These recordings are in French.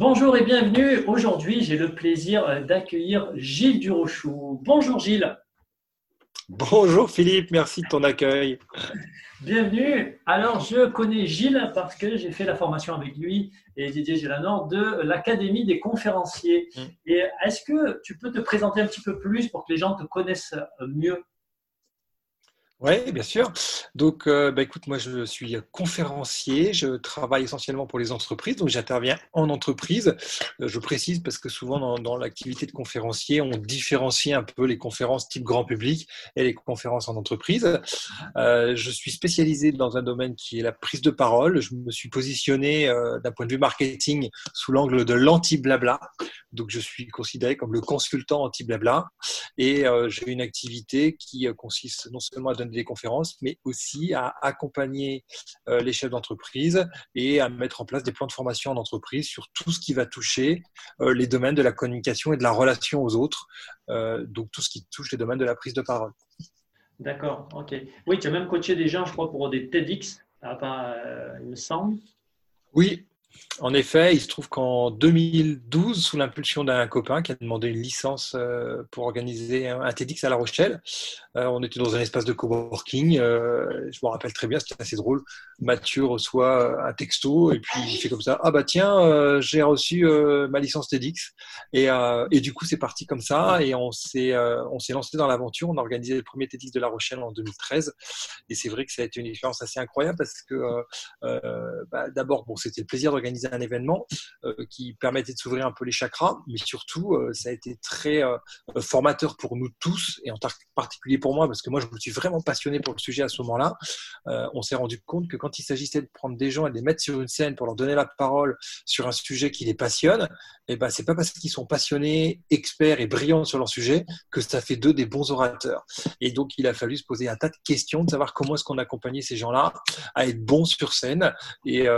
Bonjour et bienvenue. Aujourd'hui, j'ai le plaisir d'accueillir Gilles Durochou. Bonjour Gilles. Bonjour Philippe, merci de ton accueil. Bienvenue. Alors, je connais Gilles parce que j'ai fait la formation avec lui et Didier Gélanor de l'Académie des conférenciers. Mm. Et est-ce que tu peux te présenter un petit peu plus pour que les gens te connaissent mieux? Oui, bien sûr. Donc, euh, bah, écoute, moi, je suis conférencier. Je travaille essentiellement pour les entreprises. Donc, j'interviens en entreprise. Euh, je précise parce que souvent, dans, l'activité de conférencier, on différencie un peu les conférences type grand public et les conférences en entreprise. Euh, je suis spécialisé dans un domaine qui est la prise de parole. Je me suis positionné d'un point de vue marketing sous l'angle de l'anti-blabla. Donc, je suis considéré comme le consultant anti-blabla. Et j'ai une activité qui consiste non seulement à donner des conférences, mais aussi à accompagner euh, les chefs d'entreprise et à mettre en place des plans de formation en entreprise sur tout ce qui va toucher euh, les domaines de la communication et de la relation aux autres, euh, donc tout ce qui touche les domaines de la prise de parole. D'accord, ok. Oui, tu as même coaché des gens, je crois, pour des TEDx, il me semble. Oui, en effet, il se trouve qu'en 2012, sous l'impulsion d'un copain qui a demandé une licence euh, pour organiser un TEDx à La Rochelle, euh, on était dans un espace de coworking. Euh, je me rappelle très bien, c'était assez drôle. Mathieu reçoit un texto et puis il fait comme ça Ah bah tiens, j'ai reçu ma licence TEDx. Et, du coup, c'est parti comme ça et on s'est lancé dans l'aventure. On a organisé le premier TEDx de La Rochelle en 2013. Et c'est vrai que ça a été une expérience assez incroyable parce que bah, d'abord, bon, c'était le plaisir d'organiser un événement euh, qui permettait de s'ouvrir un peu les chakras, mais surtout, euh, ça a été très euh, formateur pour nous tous, et en particulier pour moi, parce que moi, je me suis vraiment passionné pour le sujet à ce moment-là. on s'est rendu compte que quand il s'agissait de prendre des gens et de les mettre sur une scène pour leur donner la parole sur un sujet qui les passionne, et eh ben, c'est pas parce qu'ils sont passionnés, experts et brillants sur leur sujet que ça fait d'eux des bons orateurs. Et donc, il a fallu se poser un tas de questions, de savoir comment est-ce qu'on accompagnait ces gens-là à être bons sur scène. Et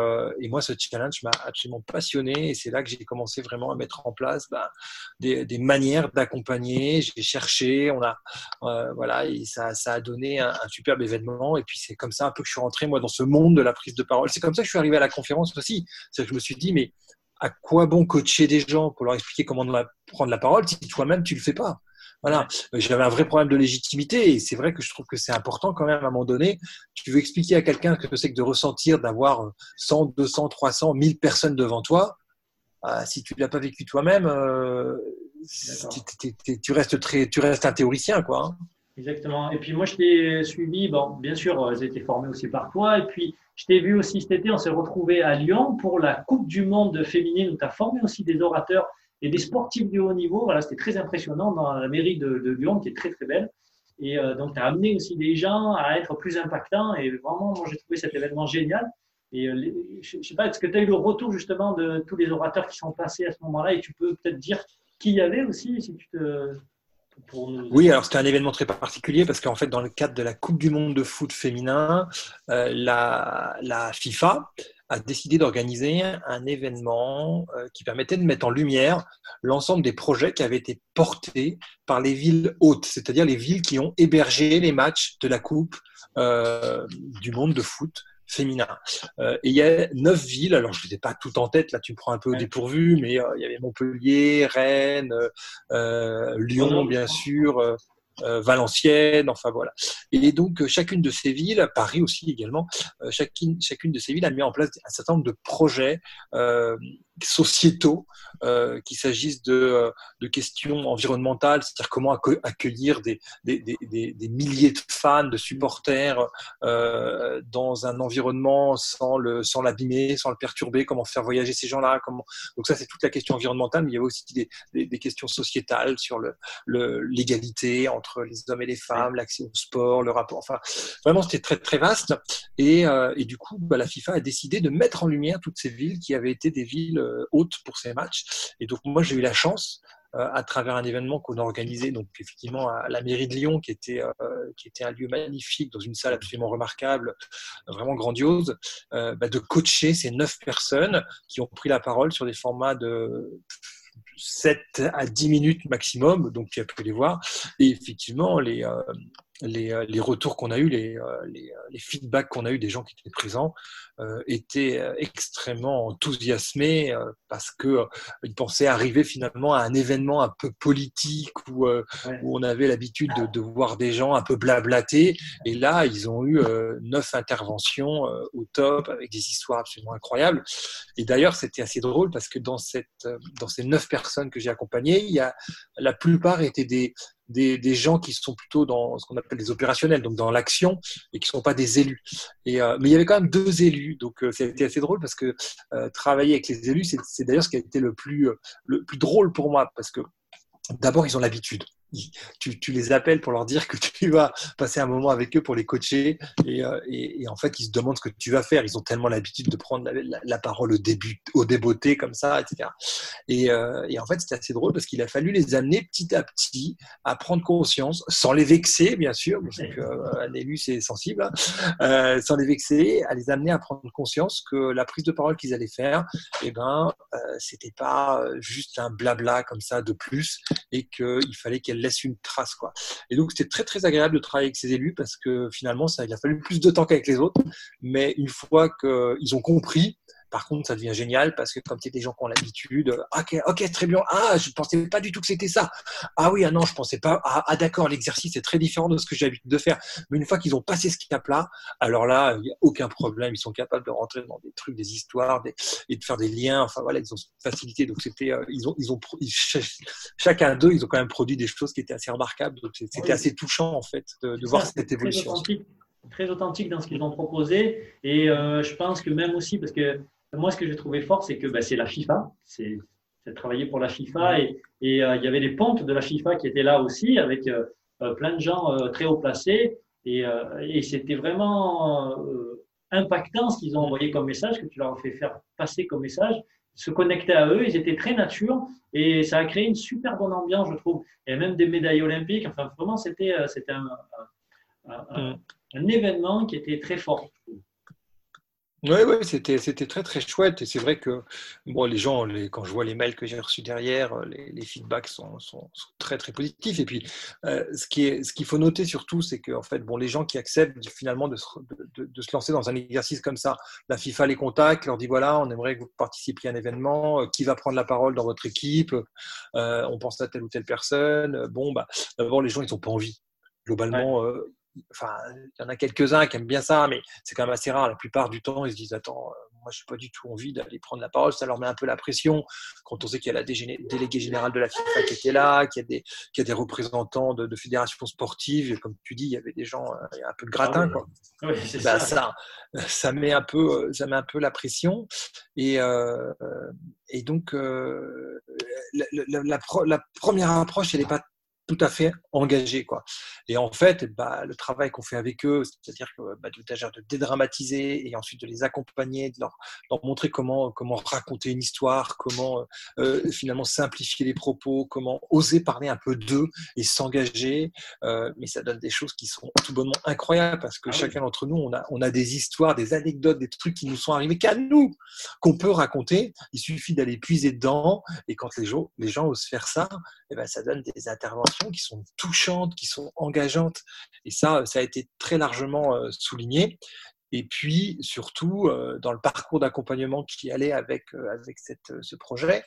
moi, ce challenge m'a absolument passionné et c'est là que j'ai commencé vraiment à mettre en place bah, des, manières d'accompagner. J'ai cherché, on a euh, voilà, ça, a donné un, superbe événement. Et puis c'est comme ça un peu que je suis rentré moi dans ce monde de la prise de parole. C'est comme ça que je suis arrivé à la conférence aussi. Je me suis dit mais à quoi bon coacher des gens pour leur expliquer comment prendre la parole si toi-même tu le fais pas? Voilà, j'avais un vrai problème de légitimité et c'est vrai que je trouve que c'est important quand même à un moment donné. Tu veux expliquer à quelqu'un que c'est que de ressentir d'avoir 100, 200, 300, 1000 personnes devant toi. Bah, si tu l'as pas vécu toi-même, euh, tu restes très, tu restes un théoricien quoi. Hein. Exactement. Et puis moi je t'ai suivi, bon, bien sûr, euh, j'ai été formé aussi par toi et puis je t'ai vu aussi cet été, on s'est retrouvé à Lyon pour la Coupe du Monde féminine où tu as formé aussi des orateurs et des sportifs de haut niveau. Voilà, c'était très impressionnant dans la mairie de, Lyon, qui est très très belle. Et euh, donc, tu as amené aussi des gens à être plus impactants. Et vraiment, moi, j'ai trouvé cet événement génial. Et euh, je ne sais pas, est-ce que tu as eu le retour justement de tous les orateurs qui sont passés à ce moment-là? Et tu peux peut-être dire qui y avait aussi, si tu. Oui, alors c'était un événement très particulier parce qu'en fait, dans le cadre de la Coupe du Monde de foot féminin, euh, la, la, FIFA a décidé d'organiser un événement euh, qui permettait de mettre en lumière l'ensemble des projets qui avaient été portés par les villes hautes, c'est-à-dire les villes qui ont hébergé les matchs de la Coupe euh, du monde de foot féminin. Euh, et il y a neuf villes, alors je ne les ai pas toutes en tête, là tu me prends un peu au dépourvu, mais il y avait Montpellier, Rennes, Lyon bien sûr, euh, Valenciennes, enfin voilà. Et donc euh, chacune de ces villes, Paris aussi également, euh, chacune, chacune de ces villes a mis en place un certain nombre de projets sociétaux, euh, qu'il s'agisse de, de, questions environnementales, c'est-à-dire comment accueillir des, milliers de fans, de supporters euh, dans un environnement sans le sans l'abîmer, sans le perturber, comment faire voyager ces gens-là. Donc ça c'est toute la question environnementale, mais il y a aussi des, questions sociétales sur l'égalité entre les hommes et les femmes, l'accès au sport, le rapport. Enfin, vraiment c'était très très vaste. Et, euh, du coup, bah, la FIFA a décidé de mettre en lumière toutes ces villes qui avaient été des villes euh, haute pour ces matchs. Et donc moi j'ai eu la chance euh, à travers un événement qu'on a organisé, donc effectivement à la mairie de Lyon, qui était, euh, qui était un lieu magnifique, dans une salle absolument remarquable, vraiment grandiose, bah, de coacher ces neuf personnes qui ont pris la parole sur des formats de 7 à 10 minutes maximum, donc tu as pu les voir. Et effectivement, les, euh, les, retours qu'on a eus, les, euh, les, les feedbacks qu'on a eus des gens qui étaient présents euh, étaient extrêmement enthousiasmés parce que ils pensaient arriver finalement à un événement un peu politique où, où on avait l'habitude de, de, voir des gens un peu blablater. Et là, ils ont eu neuf interventions au top avec des histoires absolument incroyables. Et d'ailleurs, c'était assez drôle parce que dans, cette, dans ces neuf personnes que j'ai accompagnées, il y a, la plupart étaient des, des, des, gens qui sont plutôt dans ce qu'on appelle des opérationnels, donc dans l'action, et qui ne sont pas des élus. Et, euh, mais il y avait quand même deux élus, donc euh, c'était assez drôle parce que euh, travailler avec les élus, c'est d'ailleurs ce qui a été le plus, le plus drôle pour moi, parce que d'abord, ils ont l'habitude tu, tu, les appelles pour leur dire que tu vas passer un moment avec eux pour les coacher et, euh, et, et, en fait ils se demandent ce que tu vas faire. Ils ont tellement l'habitude de prendre la, la, parole au début, au débeauté comme ça, etc. Et, euh, et en fait c'était assez drôle parce qu'il a fallu les amener petit à petit à prendre conscience, sans les vexer bien sûr, parce qu'un euh, élu c'est sensible, hein, euh, sans les vexer, à les amener à prendre conscience que la prise de parole qu'ils allaient faire, eh ben euh, c'était pas juste un blabla comme ça de plus et qu'il fallait qu'elle laisse une trace. Quoi. Et donc, c'était très, très agréable de travailler avec ces élus parce que finalement, ça, il a fallu plus de temps qu'avec les autres. Mais une fois qu'ils ont compris, par contre, ça devient génial parce que comme c'est des gens qui ont l'habitude, ok, ok, très bien. Ah, je pensais pas du tout que c'était ça. Ah oui, ah non, je pensais pas. Ah, ah d'accord, l'exercice est très différent de ce que j'ai l'habitude de faire. Mais une fois qu'ils ont passé ce cap-là, alors là, il n'y a aucun problème. Ils sont capables de rentrer dans des trucs, des histoires, et de faire des liens. Enfin voilà, ils ont facilité. Donc c'était, euh, ils ont, ils ont, chacun d'eux, ils ont quand même produit des choses qui étaient assez remarquables. Donc c'était assez touchant en fait de, de voir cette évolution très authentique dans ce qu'ils ont proposé. Et euh, je pense que même aussi, parce que moi, ce que j'ai trouvé fort, c'est que bah, c'est la FIFA. C'est travailler pour la FIFA. Et, et euh, il y avait des pontes de la FIFA qui étaient là aussi, avec euh, euh, plein de gens très haut placés. Et, et c'était vraiment impactant ce qu'ils ont envoyé comme message, que tu leur as fait faire passer comme message. Se connecter à eux, ils étaient très nature et ça a créé une super bonne ambiance, je trouve. Et même des médailles olympiques. Enfin, vraiment, c'était un, un, un, mm. un, événement qui était très fort. Oui, oui, c'était, c'était très très chouette et c'est vrai que bon, les gens, les, quand je vois les mails que j'ai reçus derrière, euh, les, les feedbacks sont, sont, sont, très très positifs. Et puis, euh, ce, qui est, ce qu'il faut noter surtout, c'est que en fait, bon, les gens qui acceptent finalement de se, de, de, se lancer dans un exercice comme ça, la FIFA les contacte, leur dit voilà, on aimerait que vous participiez à un événement, euh, qui va prendre la parole dans votre équipe, euh, on pense à telle ou telle personne. Bon, bah, d'abord, les gens, ils n'ont pas envie. Globalement, ouais. euh, enfin, il y en a quelques-uns qui aiment bien ça, mais c'est quand même assez rare. La plupart du temps, ils se disent Attends, euh, moi, je n'ai pas du tout envie d'aller prendre la parole. Ça leur met un peu la pression quand on sait qu'il y a la déléguée générale de la FIFA qui était là, qu'il y a des, qu'il y a des représentants de, de, fédérations sportives. Comme tu dis, il y avait des gens, euh, il y a un peu de gratin. Quoi. Oui, bah, ça. ça. Ça, met un peu, ça met un peu la pression. Et, euh, et donc, euh, la, la, la, la, première approche, elle n'est pas tout à fait engagés. Quoi. Et en fait, bah, le travail qu'on fait avec eux, c'est-à-dire que bah, de, dédramatiser et ensuite de les accompagner, de leur, leur montrer comment, comment raconter une histoire, comment euh, finalement simplifier les propos, comment oser parler un peu d'eux et s'engager. Euh, mais ça donne des choses qui sont tout bonnement incroyables parce que ah chacun oui. d'entre nous, on a, on a des histoires, des anecdotes, des trucs qui nous sont arrivés qu'à nous, qu'on peut raconter. Il suffit d'aller puiser dedans. Et quand les gens, les gens osent faire ça, et eh ben, ça donne des interventions qui sont touchantes, qui sont engageantes. Et ça, ça a été très largement euh, souligné. Et puis, surtout, euh, dans le parcours d'accompagnement qui allait avec, euh, avec ce projet,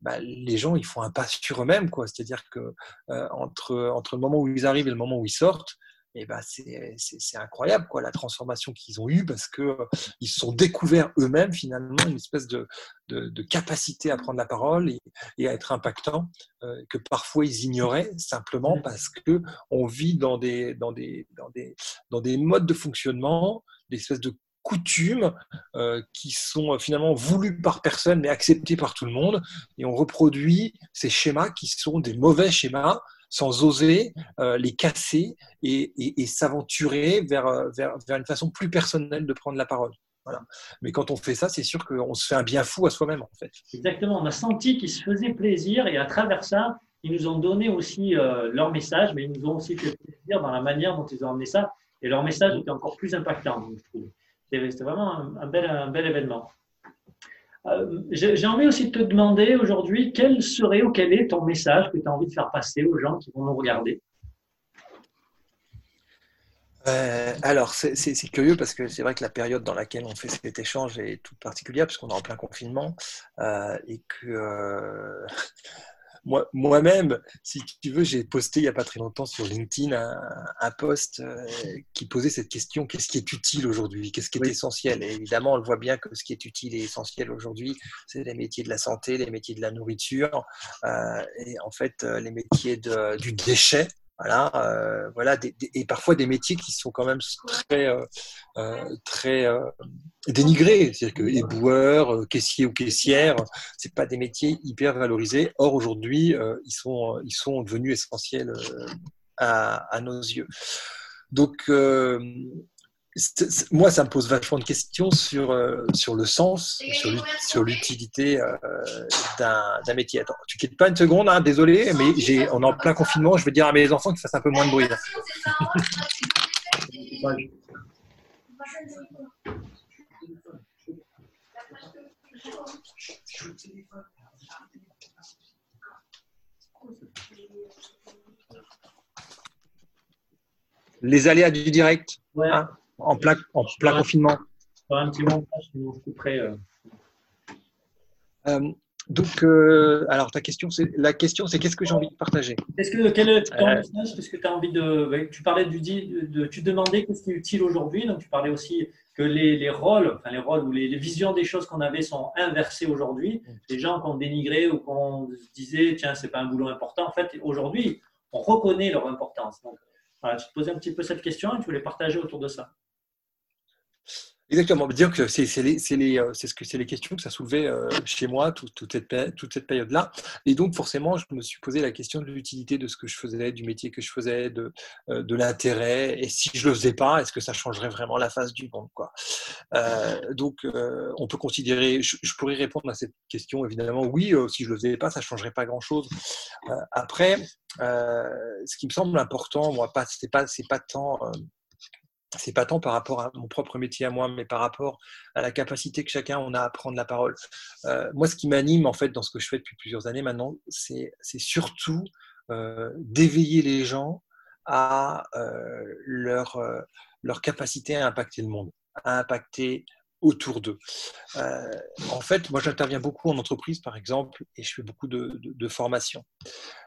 bah, les gens, ils font un pas sur eux-mêmes. C'est-à-dire que entre, entre le moment où ils arrivent et le moment où ils sortent, et ben c'est incroyable quoi la transformation qu'ils ont eue parce que euh, ils se sont découverts eux-mêmes finalement une espèce de, de, de, capacité à prendre la parole et, et à être impactant euh, que parfois ils ignoraient simplement mmh. parce que on vit dans des dans des dans des dans des modes de fonctionnement des espèces de coutumes euh, qui sont finalement voulues par personne mais acceptées par tout le monde et on reproduit ces schémas qui sont des mauvais schémas sans oser euh, les casser et, s'aventurer vers, euh, vers, vers, une façon plus personnelle de prendre la parole. Voilà. Mais quand on fait ça, c'est sûr qu'on se fait un bien fou à soi-même, en fait. Exactement. On a senti qu'ils se faisaient plaisir et à travers ça, ils nous ont donné aussi euh, leur message, mais ils nous ont aussi fait plaisir dans la manière dont ils ont amené ça. Et leur message était encore plus impactant, je trouve. C'était vraiment un, bel événement. Euh, J'ai envie aussi de te demander aujourd'hui quel serait ou quel est ton message que tu as envie de faire passer aux gens qui vont nous regarder? euh, alors, c'est curieux parce que c'est vrai que la période dans laquelle on fait cet échange est toute particulière, puisqu'on est en plein confinement, euh, et que euh, moi-même, si tu veux, j'ai posté il n'y a pas très longtemps sur LinkedIn un, post qui posait cette question. Qu'est-ce qui est utile aujourd'hui? Qu'est-ce qui est essentiel? Et évidemment, on le voit bien que ce qui est utile et essentiel aujourd'hui, c'est les métiers de la santé, les métiers de la nourriture, et en fait, les métiers de, du déchet voilà, euh, voilà et parfois des métiers qui sont quand même très, euh, euh, très dénigrés. C'est-à-dire que éboueurs, caissiers ou caissières, c'est pas des métiers hyper valorisés. Or aujourd'hui, ils sont, ils sont devenus essentiels à, à, nos yeux. Donc moi, ça me pose vachement de questions sur, euh, sur le sens, sur l'utilité euh, d'un métier. Attends, tu quittes pas une seconde, hein, désolé, mais on est en plein confinement. Je veux dire à mes enfants qu'ils fassent un peu moins de bruit. Les aléas du direct. Hein en plein, en plein confinement. Un petit montage, je couperai. Euh. Euh, donc, euh, alors ta question, c'est la question, c'est qu'est-ce que j'ai envie de partager? Est-ce que quel est ton message? Qu'est-ce que tu as envie de Tu parlais du de, tu demandais qu'est-ce qui est utile aujourd'hui. Donc, tu parlais aussi que les, les, rôles, enfin les rôles ou les, les visions des choses qu'on avait sont inversées aujourd'hui. Les gens qu'on dénigrait ou qu'on disait tiens c'est pas un boulot important. En fait, aujourd'hui, on reconnaît leur importance. Donc, voilà, tu te posais un petit peu cette question et tu voulais partager autour de ça. Exactement. Dire que c'est les, euh, ce que les questions que ça soulevait euh, chez moi toute, toute cette, toute cette période-là. Et donc forcément, je me suis posé la question de l'utilité de ce que je faisais, du métier que je faisais, de, euh, de l'intérêt. Et si je le faisais pas, est-ce que ça changerait vraiment la face du monde quoi? Donc on peut considérer. Je, pourrais répondre à cette question évidemment. Oui, si je le faisais pas, ça changerait pas grand-chose. après, ce qui me semble important, moi, pas, c'est pas, pas tant c'est pas tant par rapport à mon propre métier à moi, mais par rapport à la capacité que chacun on a à prendre la parole. Euh, moi, ce qui m'anime en fait dans ce que je fais depuis plusieurs années maintenant, c'est surtout euh, d'éveiller les gens à euh, leur, leur capacité à impacter le monde, à impacter autour d'eux. Euh, en fait, moi, j'interviens beaucoup en entreprise, par exemple, et je fais beaucoup de, de, formation.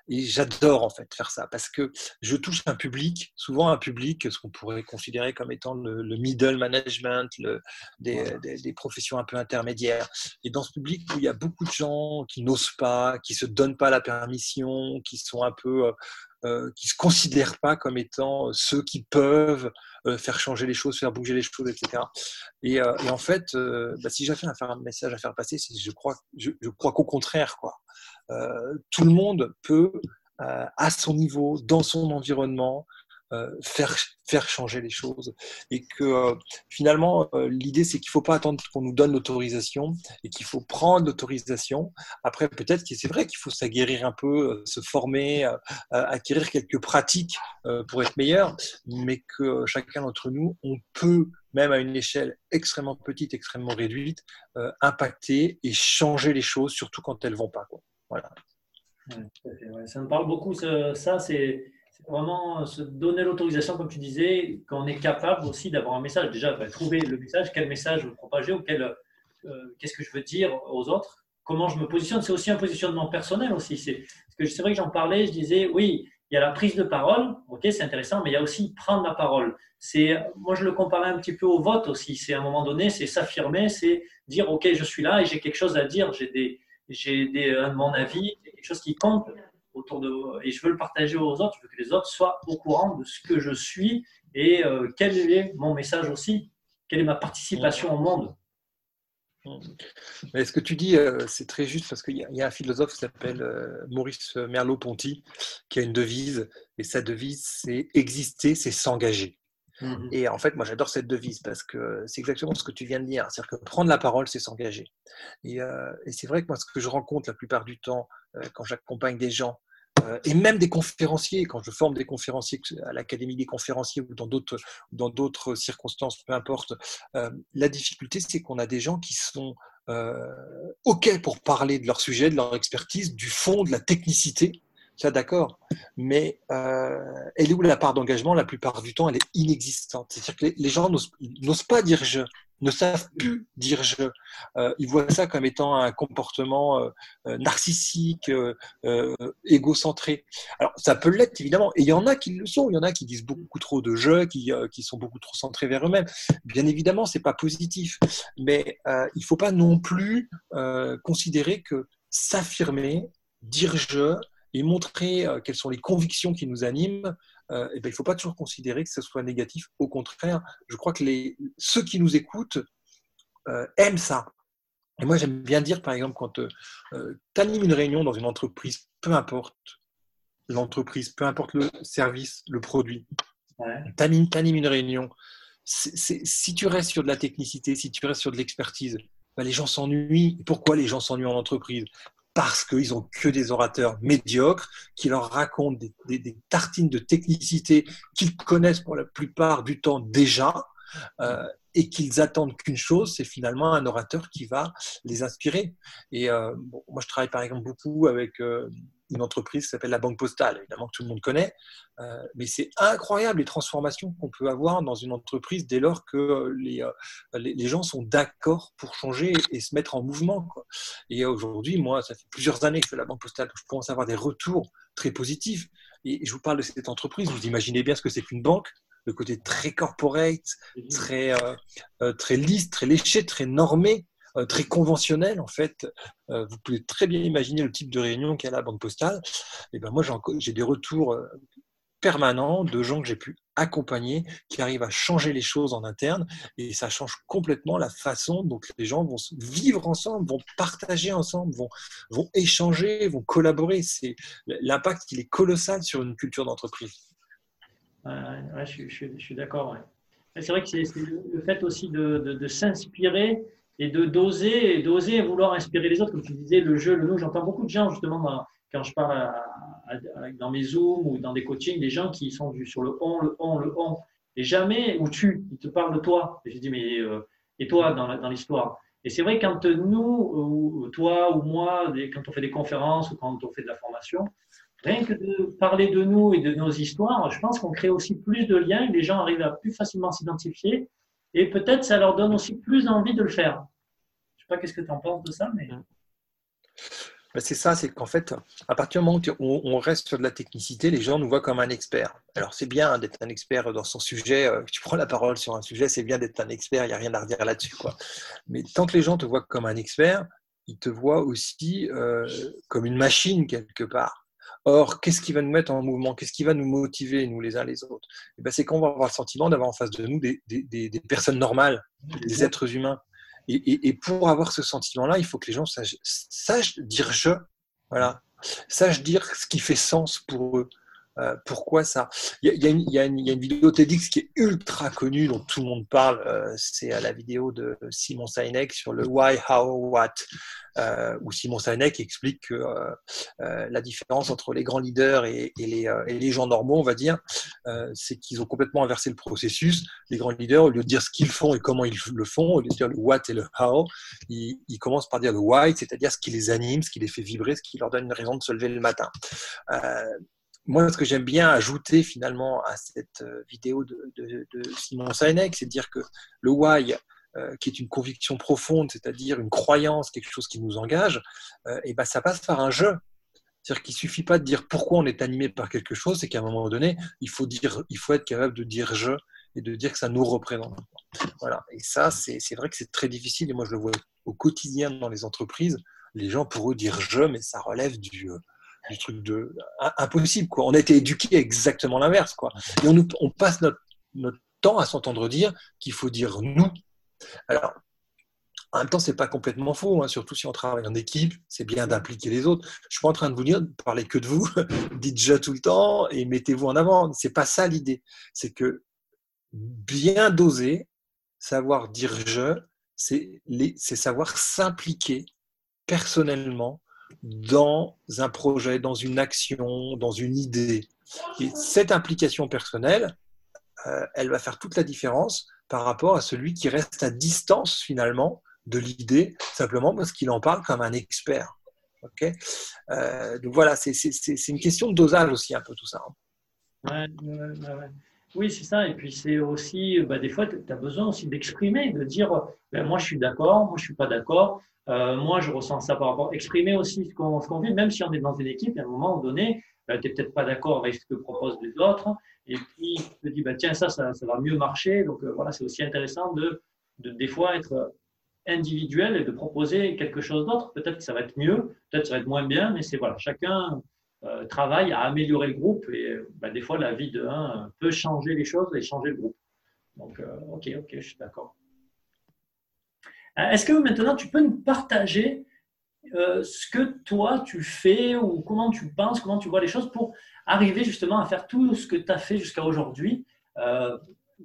Et j'adore en fait faire ça parce que je touche un public, souvent un public, ce qu'on pourrait considérer comme étant le, middle management, le, des, des, professions un peu intermédiaires. Et dans ce public où il y a beaucoup de gens qui n'osent pas, qui se donnent pas la permission, qui sont un peu euh, euh, qui se considèrent pas comme étant ceux qui peuvent euh, faire changer les choses, faire bouger les choses, etc. Et, euh, en fait, bah, si j'avais un, message à faire passer, je crois, je, je crois qu'au contraire, quoi, tout le monde peut, à son niveau, dans son environnement, euh, faire, faire changer les choses. Et que euh, finalement, euh, l'idée, c'est qu'il ne faut pas attendre qu'on nous donne l'autorisation et qu'il faut prendre l'autorisation. Après, peut-être que c'est vrai qu'il faut s'aguerrir un peu, se former, acquérir quelques pratiques pour être meilleur, mais que chacun d'entre nous, on peut même à une échelle extrêmement petite, extrêmement réduite, impacter et changer les choses, surtout quand elles ne vont pas. Quoi. Voilà. ça me parle beaucoup, ça, c'est vraiment euh, se donner l'autorisation, comme tu disais, qu'on est capable aussi d'avoir un message. Déjà, bah, trouver le message, quel message propager ou quel, euh, qu'est-ce que je veux dire aux autres, comment je me positionne. C'est aussi un positionnement personnel aussi. C'est, parce que c'est vrai que j'en parlais, je disais, oui, il y a la prise de parole, ok, c'est intéressant, mais il y a aussi prendre la parole. C'est, moi, je le comparais un petit peu au vote aussi. C'est à un moment donné, c'est s'affirmer, c'est dire, ok, je suis là et j'ai quelque chose à dire, j'ai des, j'ai des, un mon avis, quelque chose qui compte autour de et je veux le partager aux autres, je veux que les autres soient au courant de ce que je suis et euh, quel est mon message aussi, quelle est ma participation au monde. Mais ce que tu dis, euh, c'est très juste parce qu'il y, a un philosophe qui s'appelle euh, Maurice Merleau-Ponty qui a une devise et sa devise c'est exister, c'est s'engager. Mhm. Et en fait, moi, j'adore cette devise parce que c'est exactement ce que tu viens de dire. C'est-à-dire que prendre la parole, c'est s'engager. Et, et c'est vrai que moi, ce que je rencontre la plupart du temps quand j'accompagne des gens et même des conférenciers, quand je forme des conférenciers à l'Académie des conférenciers ou dans d'autres, dans d'autres circonstances, peu importe, euh, la difficulté, c'est qu'on a des gens qui sont euh, OK pour parler de leur sujet, de leur expertise, du fond, de la technicité, Ça, d'accord. Mais euh, elle est où la part d'engagement? La plupart du temps, elle est inexistante. C'est-à-dire que les, gens n'osent pas dire je, ne savent plus dire je. Euh, ils voient ça comme étant un comportement euh, euh, narcissique, égocentré. Alors, ça peut l'être, évidemment. Et il y en a qui le sont. Il y en a qui disent beaucoup trop de je, qui, qui sont beaucoup trop centrés vers eux-mêmes. Bien évidemment, c'est pas positif. Mais il faut pas non plus considérer que s'affirmer, dire je, et montrer euh, quelles sont les convictions qui nous animent, euh, eh ben, il ne faut pas toujours considérer que ce soit négatif. Au contraire, je crois que les, ceux qui nous écoutent euh, aiment ça. Et moi, j'aime bien dire, par exemple, quand tu animes une réunion dans une entreprise, peu importe l'entreprise, peu importe le service, le produit, tu animes, une réunion, si tu restes sur de la technicité, si tu restes sur de l'expertise, ben, les gens s'ennuient. Pourquoi les gens s'ennuient en entreprise? Parce qu'ils ont que des orateurs médiocres qui leur racontent des, tartines de technicité qu'ils connaissent pour la plupart du temps déjà. Euh, et qu'ils attendent qu'une chose, c'est finalement un orateur qui va les inspirer. Et euh, moi, je travaille par exemple beaucoup avec euh, une entreprise qui s'appelle la Banque Postale, évidemment que tout le monde connaît. Euh, mais c'est incroyable les transformations qu'on peut avoir dans une entreprise dès lors que les, les, gens sont d'accord pour changer et se mettre en mouvement. Et aujourd'hui, moi, ça fait plusieurs années que je fais la Banque Postale, je commence à avoir des retours très positifs. Et je vous parle de cette entreprise, vous imaginez bien ce que c'est qu'une banque, le côté très corporate, très, très lisse, très léché, très normé. Euh, très conventionnel en fait. Euh, vous pouvez très bien imaginer le type de réunion qu'il y a à la banque postale. Et ben moi j'ai des retours euh, permanents de gens que j'ai pu accompagner qui arrivent à changer les choses en interne et ça change complètement la façon dont les gens vont vivre ensemble, vont partager ensemble, vont, vont échanger, vont collaborer. C'est l'impact il est colossal sur une culture d'entreprise. Je, suis d'accord. C'est vrai que c'est le fait aussi de, s'inspirer et de doser, d'oser vouloir inspirer les autres. Comme tu disais, le jeu, le nous, j'entends beaucoup de gens justement quand je parle dans mes zooms ou dans des coachings, des gens qui sont sur le on, le on, le on, et jamais ou tu, ils te parlent de toi. Et je dis mais euh, et toi dans, dans l'histoire. Et c'est vrai quand nous, ou toi ou moi, quand on fait des conférences ou quand on fait de la formation, rien que de parler de nous et de nos histoires, je pense qu'on crée aussi plus de liens et les gens arrivent à plus facilement s'identifier et peut-être ça leur donne aussi plus envie de le faire. Je ne sais pas qu'est-ce que tu en penses de ça, mais. Ben, c'est ça, c'est qu'en fait, à partir du moment où on reste sur de la technicité, les gens nous voient comme un expert. Alors c'est bien d'être un expert dans son sujet, euh, tu prends la parole sur un sujet, c'est bien d'être un expert, il n'y a rien à redire là-dessus. Mais tant que les gens te voient comme un expert, ils te voient aussi euh, comme une machine quelque part. Or, qu'est-ce qui va nous mettre en mouvement? Qu'est-ce qui va nous motiver, nous les uns les autres? Eh ben, C'est qu'on va avoir le sentiment d'avoir en face de nous des, personnes normales, des êtres humains. Et, pour avoir ce sentiment-là, il faut que les gens sachent, dire je, voilà, sachent dire ce qui fait sens pour eux. Euh, pourquoi ça? Il y, a, une, vidéo TEDx qui est ultra connue, dont tout le monde parle. Euh, c'est la vidéo de Simon Sinek sur le why, how, what, euh, où Simon Sinek explique que la différence entre les grands leaders et, les, gens normaux, on va dire, c'est qu'ils ont complètement inversé le processus. Les grands leaders, au lieu de dire ce qu'ils font et comment ils le font, au lieu de dire le what et le how, ils commencent par dire le why, c'est-à-dire ce qui les anime, ce qui les fait vibrer, ce qui leur donne une raison de se lever le matin moi, ce que j'aime bien ajouter finalement à cette euh, vidéo de, Simon Sinek, c'est de dire que le why, euh, qui est une conviction profonde, c'est-à-dire une croyance, quelque chose qui nous engage, euh, et ben ça passe par un jeu. C'est-à-dire qu'il suffit pas de dire pourquoi on est animé par quelque chose, c'est qu'à un moment donné, il faut dire, il faut être capable de dire je et de dire que ça nous représente. Voilà. Et ça, c'est vrai que c'est très difficile. Et moi, je le vois au quotidien dans les entreprises. Les gens, pour eux, dire je, mais ça relève du, du truc de impossible. Quoi. On a été éduqués exactement l'inverse. Quoi. Et on, passe notre, notre temps à s'entendre dire qu'il faut dire nous. Alors, en même temps, c'est pas complètement faux, hein, surtout si on travaille en équipe, c'est bien d'impliquer les autres. Je suis pas en train de vous dire de parler que de vous, dites déjà tout le temps et mettez-vous en avant. C'est pas ça l'idée. C'est que bien doser, savoir dire je, c'est savoir s'impliquer personnellement dans un projet, dans une action, dans une idée. Et cette implication personnelle, euh, elle va faire toute la différence par rapport à celui qui reste à distance finalement de l'idée, simplement parce qu'il en parle comme un expert. ok? Donc voilà, c'est une question de dosage aussi un peu tout ça. Hein. Oui, c'est ça. Et puis c'est aussi, bah, des fois, tu as besoin aussi d'exprimer, de dire, ben, moi je suis d'accord, moi je suis pas d'accord. Euh, moi, je ressens ça par rapport. Exprimer aussi ce qu'on vit, même si on est dans une équipe, à un moment donné, euh, tu n'es peut-être pas d'accord avec ce que proposent les autres. Et puis, tu te dis, bah, tiens, ça, ça, va mieux marcher. Donc, euh, voilà, c'est aussi intéressant de, de, des fois, être individuel et de proposer quelque chose d'autre. Peut-être que ça va être mieux, peut-être que ça va être moins bien, mais c'est voilà, chacun travaille à améliorer le groupe. Et bah, des fois, la vie de un peut changer les choses et changer le groupe. Donc, ok, ok, je suis d'accord. Euh, est-ce que maintenant tu peux nous partager euh, ce que toi tu fais ou comment tu penses, comment tu vois les choses pour arriver justement à faire tout ce que tu as fait jusqu'à aujourd'hui? Euh,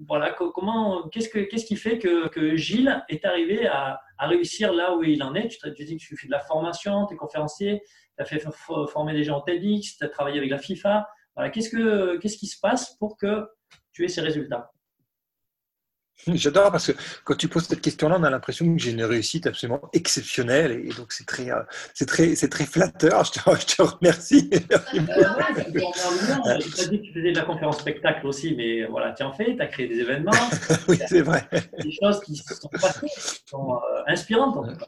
voilà, comment, qu'est-ce, que, qu'est-ce qui fait que, Gilles est arrivé à, réussir là où il en est? Tu, tu dis que tu fais de la formation, tu es conférencier, tu as fait former des gens en TEDx, tu as travaillé avec la FIFA. Voilà, qu'est-ce, que, qu'est-ce qui se passe pour que tu aies ces résultats? J'adore parce que quand tu poses cette question-là, on a l'impression que j'ai une réussite absolument exceptionnelle et donc c'est très, euh, c'est très, c'est très flatteur. Je te, je te remercie. Euh, tu as dit que tu faisais de la conférence spectacle aussi, mais voilà, tu en fais, tu as créé des événements. oui, c'est vrai. Des choses qui sont passées, qui sont euh, inspirantes en tout cas.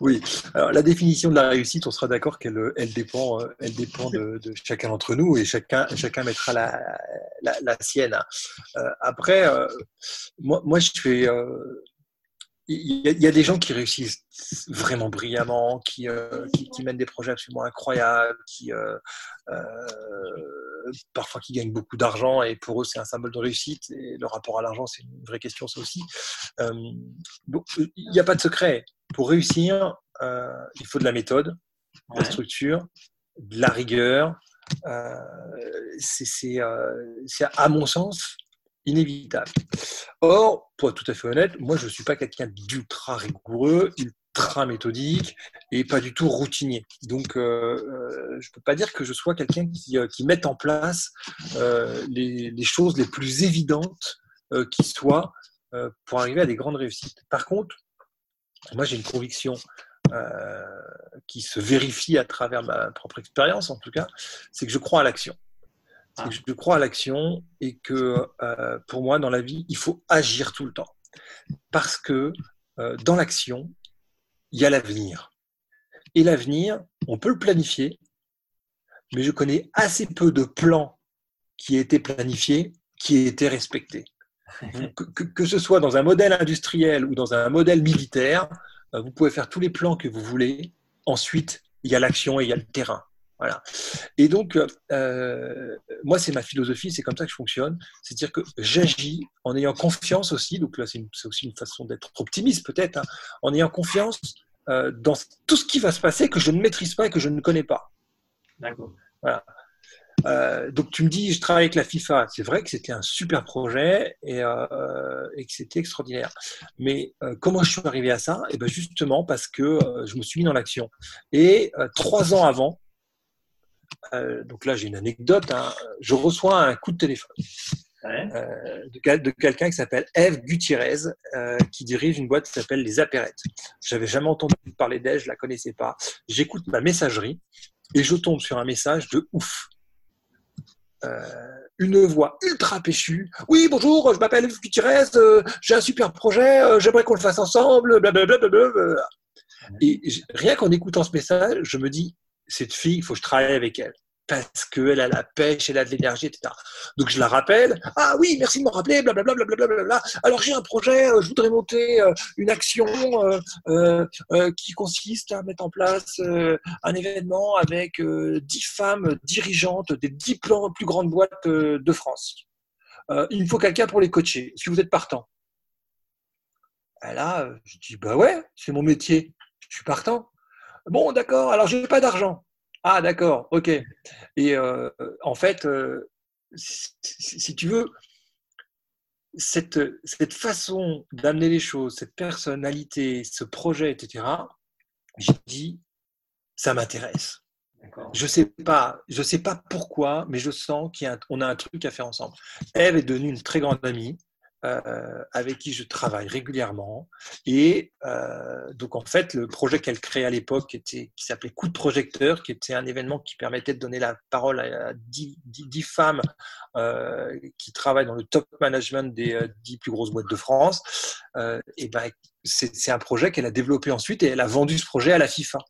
Oui, alors la définition de la réussite, on sera d'accord qu'elle elle dépend, dépend de, chacun d'entre nous et chacun, mettra la, sienne. Euh, après, euh, moi, je fais. Euh, il y, a des gens qui réussissent vraiment brillamment, qui, mènent des projets absolument incroyables, qui parfois qui gagnent beaucoup d'argent et pour eux c'est un symbole de réussite et le rapport à l'argent c'est une vraie question ça aussi. il n'y a pas de secret pour réussir, euh, il faut de la méthode, de la structure, de la rigueur. Euh, c'est, euh, à mon sens, inévitable. Or, pour être tout à fait honnête, moi, je ne suis pas quelqu'un d'ultra rigoureux, ultra méthodique et pas du tout routinier. Donc, je ne peux pas dire que je sois quelqu'un qui, qui mette en place les, les, choses les plus évidentes qui soient pour arriver à des grandes réussites. Par contre, moi, j'ai une conviction euh, qui se vérifie à travers ma propre expérience, en tout cas, c'est que je crois à l'action. Ah. Je crois à l'action et que euh, pour moi, dans la vie, il faut agir tout le temps. Parce que euh, dans l'action, il y a l'avenir. Et l'avenir, on peut le planifier, mais je connais assez peu de plans qui aient été planifiés, qui aient été respectés. Que, ce soit dans un modèle industriel ou dans un modèle militaire, euh, vous pouvez faire tous les plans que vous voulez. Ensuite, il y a l'action et il y a le terrain. Voilà. Et donc, euh, moi, c'est ma philosophie, c'est comme ça que je fonctionne. C'est-à-dire que j'agis en ayant confiance aussi. Donc là, c'est aussi une façon d'être optimiste peut-être, hein, en ayant confiance euh, dans tout ce qui va se passer que je ne maîtrise pas et que je ne connais pas. D'accord. Voilà. Euh, donc tu me dis, je travaille avec la FIFA. C'est vrai que c'était un super projet et, euh, et que c'était extraordinaire. Mais euh, comment je suis arrivé à ça? Et eh ben justement parce que je me suis mis dans l'action. Et trois ans avant, donc là j'ai une anecdote, hein, je reçois un coup de téléphone. de, de quelqu'un qui s'appelle Eve Gutiérrez, qui dirige une boîte qui s'appelle Les Apérettes. J'avais jamais entendu parler d'elle, je la connaissais pas. J'écoute ma messagerie et je tombe sur un message de ouf. Euh, une voix ultra péchue. Oui, bonjour, je m'appelle Gutiérrez, euh, j'ai un super projet, euh, j'aimerais qu'on le fasse ensemble, blablabla. Et rien qu'en écoutant ce message, je me dis, cette fille, il faut que je travaille avec elle parce qu'elle a la pêche, elle a de l'énergie, etc. Donc je la rappelle. Ah oui, merci de me rappeler, blablabla. Bla, bla, Alors j'ai un projet, euh, je voudrais monter euh, une action euh, qui consiste à mettre en place un événement avec dix femmes dirigeantes des dix plus grandes boîtes de France. il me faut quelqu'un pour les coacher. Si vous êtes partant? Là, je dis bah ouais, c'est mon métier. Je suis partant. Bon, d'accord. Alors j'ai pas d'argent. Ah, d'accord, ok. Et euh, en fait, euh, si, tu veux, cette, cette façon d'amener les choses, cette personnalité, ce projet, etc., j'ai dit, ça m'intéresse. Je sais pas, je sais pas pourquoi, mais je sens qu'on a, a, un truc à faire ensemble. Eve est devenue une très grande amie. Euh, avec qui je travaille régulièrement. Et euh, donc, en fait, le projet qu'elle créait à l'époque, qui s'appelait Coup de projecteur, qui était un événement qui permettait de donner la parole à 10, femmes euh, qui travaillent dans le top management des 10 plus grosses boîtes de France. et ben, c'est un projet qu'elle a développé ensuite et elle a vendu ce projet à la FIFA.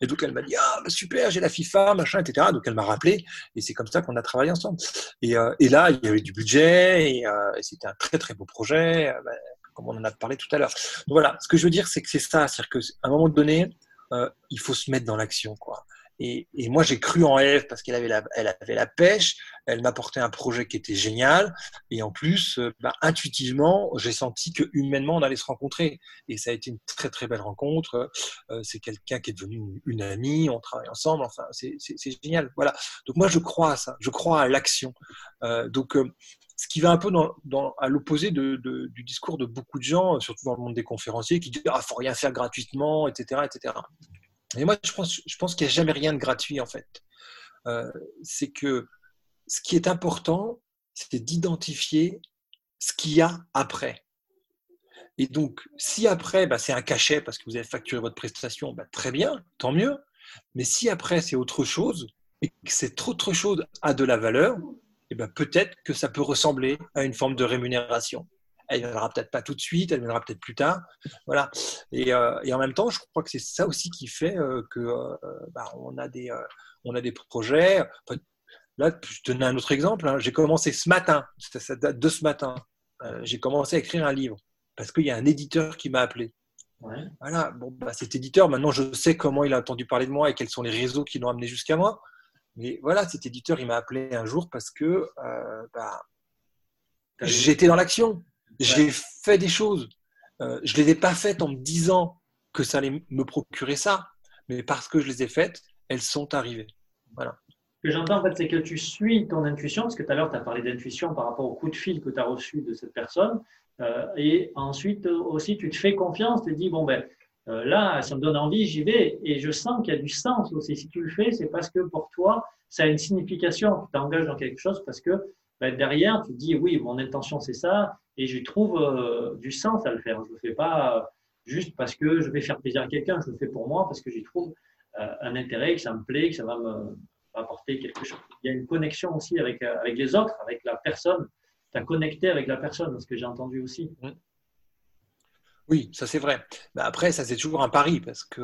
Et donc elle m'a dit ah bah, super j'ai la FIFA machin etc. Donc elle m'a rappelé et c'est comme ça qu'on a travaillé ensemble. Et, euh, et, là il y avait du budget et, euh, c'était un très très beau projet euh, bah, comme on en a parlé tout à l'heure. Donc voilà ce que je veux dire c'est que c'est ça c'est-à-dire qu'à un moment donné il faut se mettre dans l'action quoi. Et, moi, j'ai cru en Eve parce qu'elle avait, la, elle avait la pêche, elle m'apportait un projet qui était génial. Et en plus, euh, bah, intuitivement, j'ai senti que humainement, on allait se rencontrer. Et ça a été une très, très belle rencontre. Euh, c'est quelqu'un qui est devenu une, amie, on travaille ensemble. Enfin, c'est génial. Voilà. Donc, moi, je crois à ça. Je crois à l'action. Euh, donc, ce qui va un peu dans, à l'opposé de, du discours de beaucoup de gens, surtout dans le monde des conférenciers, qui disent ah, faut rien faire gratuitement, etc., etc. Et moi, je pense, je pense qu'il n'y a jamais rien de gratuit, en fait. Euh, c'est que ce qui est important, c'est d'identifier ce qu'il y a après. Et donc, si après, bah, c'est un cachet parce que vous avez facturé votre prestation, bah, très bien, tant mieux. Mais si après, c'est autre chose, et que cette autre chose a de la valeur, et ben peut-être que ça peut ressembler à une forme de rémunération elle viendra peut-être pas tout de suite, elle viendra peut-être plus tard. Voilà. Et, euh, et, en même temps, je crois que c'est ça aussi qui fait euh, que euh, bah, on a des on a des projets. Là, je te donne un autre exemple. Hein. J'ai commencé ce matin, ça date de ce matin. J'ai commencé à écrire un livre parce qu'il y a un éditeur qui m'a appelé. Voilà. Bon, bah, cet éditeur, maintenant, je sais comment il a entendu parler de moi et quels sont les réseaux qui l'ont amené jusqu'à moi. Mais voilà, cet éditeur, il m'a appelé un jour parce que bah, j'étais dans l'action. J'ai fait des choses. Euh, je ne les ai pas faites en me disant que ça allait me procurer ça, mais parce que je les ai faites, elles sont arrivées. Voilà. Ce que j'entends, en fait, c'est que tu suis ton intuition, parce que tout à l'heure, tu as parlé d'intuition par rapport au coup de fil que tu as reçu de cette personne. Euh, et ensuite, aussi, tu te fais confiance, tu te dis, bon, ben, euh, là, ça me donne envie, j'y vais. Et je sens qu'il y a du sens aussi. Si tu le fais, c'est parce que pour toi, ça a une signification. Tu t'engages dans quelque chose parce que ben, derrière, tu te dis, oui, mon intention, c'est ça et je trouve euh, du sens à le faire. Je ne le fais pas euh, juste parce que je vais faire plaisir à quelqu'un, je le fais pour moi parce que j'y trouve euh, un intérêt, que ça me plaît, que ça va me apporter quelque chose. Il y a une connexion aussi avec, avec les autres, avec la personne. Tu as connecté avec la personne, ce que j'ai entendu aussi. Oui, ça c'est vrai. Mais après, ça c'est toujours un pari parce que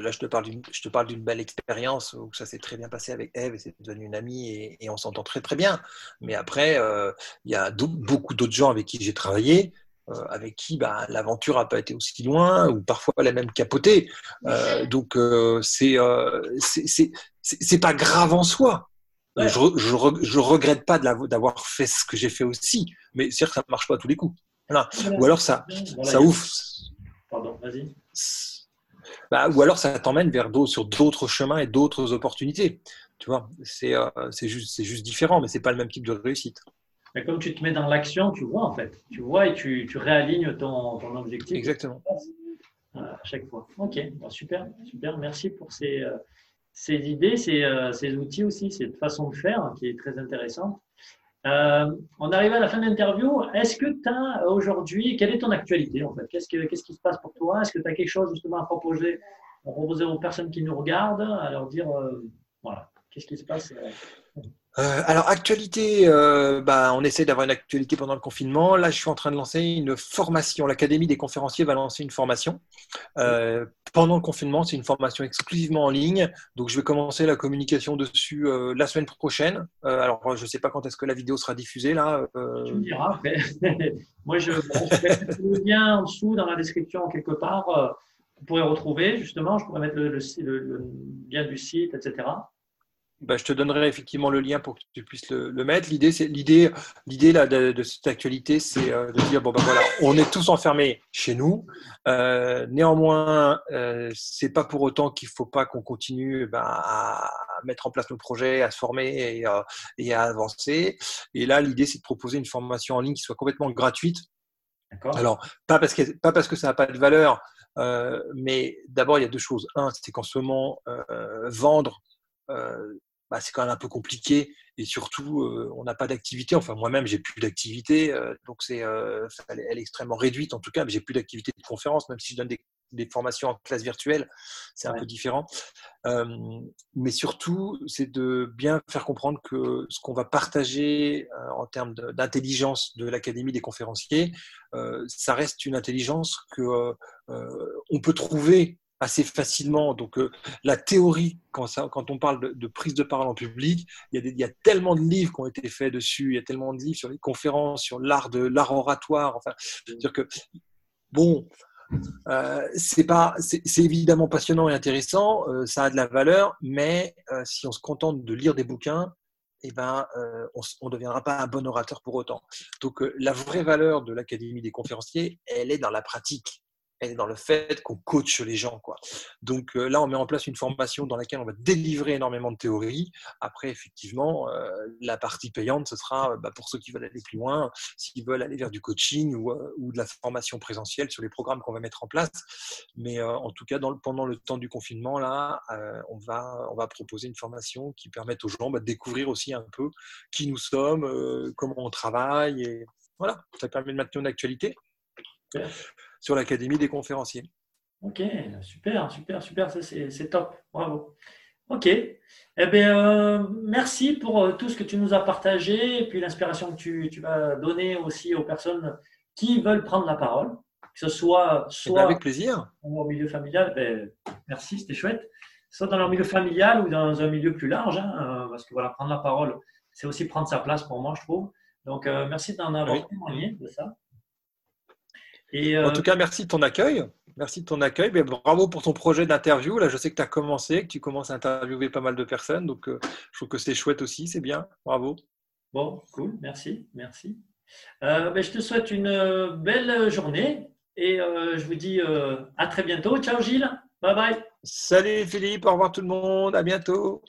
là, je te parle d'une, je te parle d'une belle expérience où ça s'est très bien passé avec Eve et c'est devenu une amie et, on s'entend très très bien. Mais après, il y a beaucoup d'autres gens avec qui j'ai travaillé, avec qui bah, l'aventure n'a pas été aussi loin ou parfois elle a même capoté. donc c'est, c'est, c'est, pas grave en soi. Je, je, je, regrette pas d'avoir fait ce que j'ai fait aussi, mais c'est que ça marche pas à tous les coups. Ou alors ça, ça ouf. Pardon, vas-y. Bah, ou alors ça t'emmène vers sur d'autres chemins et d'autres opportunités. Tu vois, c'est euh, juste, juste différent, mais c'est pas le même type de réussite. Mais comme tu te mets dans l'action, tu vois en fait. Tu vois et tu, tu réalignes ton, ton, objectif. Exactement. À chaque fois. Ok, super, super. Merci pour ces, euh, ces idées, ces, euh, ces, outils aussi, cette façon de faire qui est très intéressante. Euh, on arrive à la fin de l'interview. Est-ce que tu as aujourd'hui, quelle est ton actualité en fait? Qu'est-ce qui se passe pour toi? Est-ce que tu as quelque chose justement à proposer, à proposer aux personnes qui nous regardent, à leur dire, euh, voilà, qu'est-ce qui se passe euh, alors, actualité, euh, bah, on essaie d'avoir une actualité pendant le confinement. Là, je suis en train de lancer une formation. L'Académie des conférenciers va lancer une formation. Euh, pendant le confinement, c'est une formation exclusivement en ligne. Donc, je vais commencer la communication dessus la semaine prochaine. alors, je ne sais pas quand est-ce que la vidéo sera diffusée. Là, Tu me diras. Moi, je, vais mettre le lien en dessous dans la description quelque part. vous pourrez retrouver, justement, je pourrais mettre le lien du site, etc. Bah, je te donnerai effectivement le lien pour que tu puisses le, mettre. L'idée, c'est l'idée, l'idée là de, cette actualité, c'est euh, de dire bon ben voilà, on est tous enfermés chez nous. Euh, néanmoins, euh, c'est pas pour autant qu'il faut pas qu'on continue ben, à mettre en place nos projets, à se former et, euh, et à avancer. Et là, l'idée, c'est de proposer une formation en ligne qui soit complètement gratuite. Alors, pas parce que pas parce que ça n'a pas de valeur, mais d'abord il y a deux choses. Un, c'est qu'en ce moment, vendre bah, c'est quand même un peu compliqué et surtout, on n'a pas d'activité. Enfin, moi-même, j'ai plus d'activité, donc c'est, elle, est extrêmement réduite en tout cas. Mais j'ai plus d'activité de conférence, même si je donne des des formations en classe virtuelle, c'est un peu différent. mais surtout, c'est de bien faire comprendre que ce qu'on va partager en termes d'intelligence de, l'Académie des conférenciers, ça reste une intelligence que on peut trouver assez facilement. Donc, la théorie, quand, on parle de, prise de parole en public, il y, a tellement de livres qui ont été faits dessus, il y a tellement de livres sur les conférences, sur l'art de l'art oratoire. Enfin, dire que bon, euh, c'est pas, c'est évidemment passionnant et intéressant, euh, ça a de la valeur, mais euh, si on se contente de lire des bouquins, eh ben, on ne deviendra pas un bon orateur pour autant. Donc, la vraie valeur de l'Académie des conférenciers, elle est dans la pratique elle dans le fait qu'on coach les gens. Quoi. Donc euh, là, on met en place une formation dans laquelle on va délivrer énormément de théories. Après, effectivement, euh, la partie payante, ce sera euh, bah, pour ceux qui veulent aller plus loin, s'ils veulent aller vers du coaching ou, ou, de la formation présentielle sur les programmes qu'on va mettre en place. Mais en tout cas, pendant le temps du confinement, là, on, va, on va proposer une formation qui permette aux gens bah, de découvrir aussi un peu qui nous sommes, comment on travaille. Voilà, ça permet de maintenir une actualité sur l'Académie des conférenciers. Ok, super, super, super, c'est top, bravo. Ok, eh bien, euh, merci pour euh, tout ce que tu nous as partagé et puis l'inspiration que tu, tu, vas donner aussi aux personnes qui veulent prendre la parole, que ce soit, soit avec plaisir. au milieu familial, ben, merci, c'était chouette, soit dans leur milieu familial ou dans un milieu plus large, hein, euh, parce que voilà, prendre la parole, c'est aussi prendre sa place pour moi, je trouve. Donc, merci d'en avoir témoigné de ça. En tout cas, merci de ton accueil. Merci de ton accueil. bravo pour ton projet d'interview. Là, je sais que tu as commencé, que tu commences à interviewer pas mal de personnes. Donc, euh, je trouve que c'est chouette aussi. C'est bien. Bravo. Bon, cool. Merci. Merci. Euh, ben, je te souhaite une euh, belle journée et je vous dis à très bientôt. Ciao, Gilles. Bye bye. Salut, Philippe. Au revoir, tout le monde. À bientôt.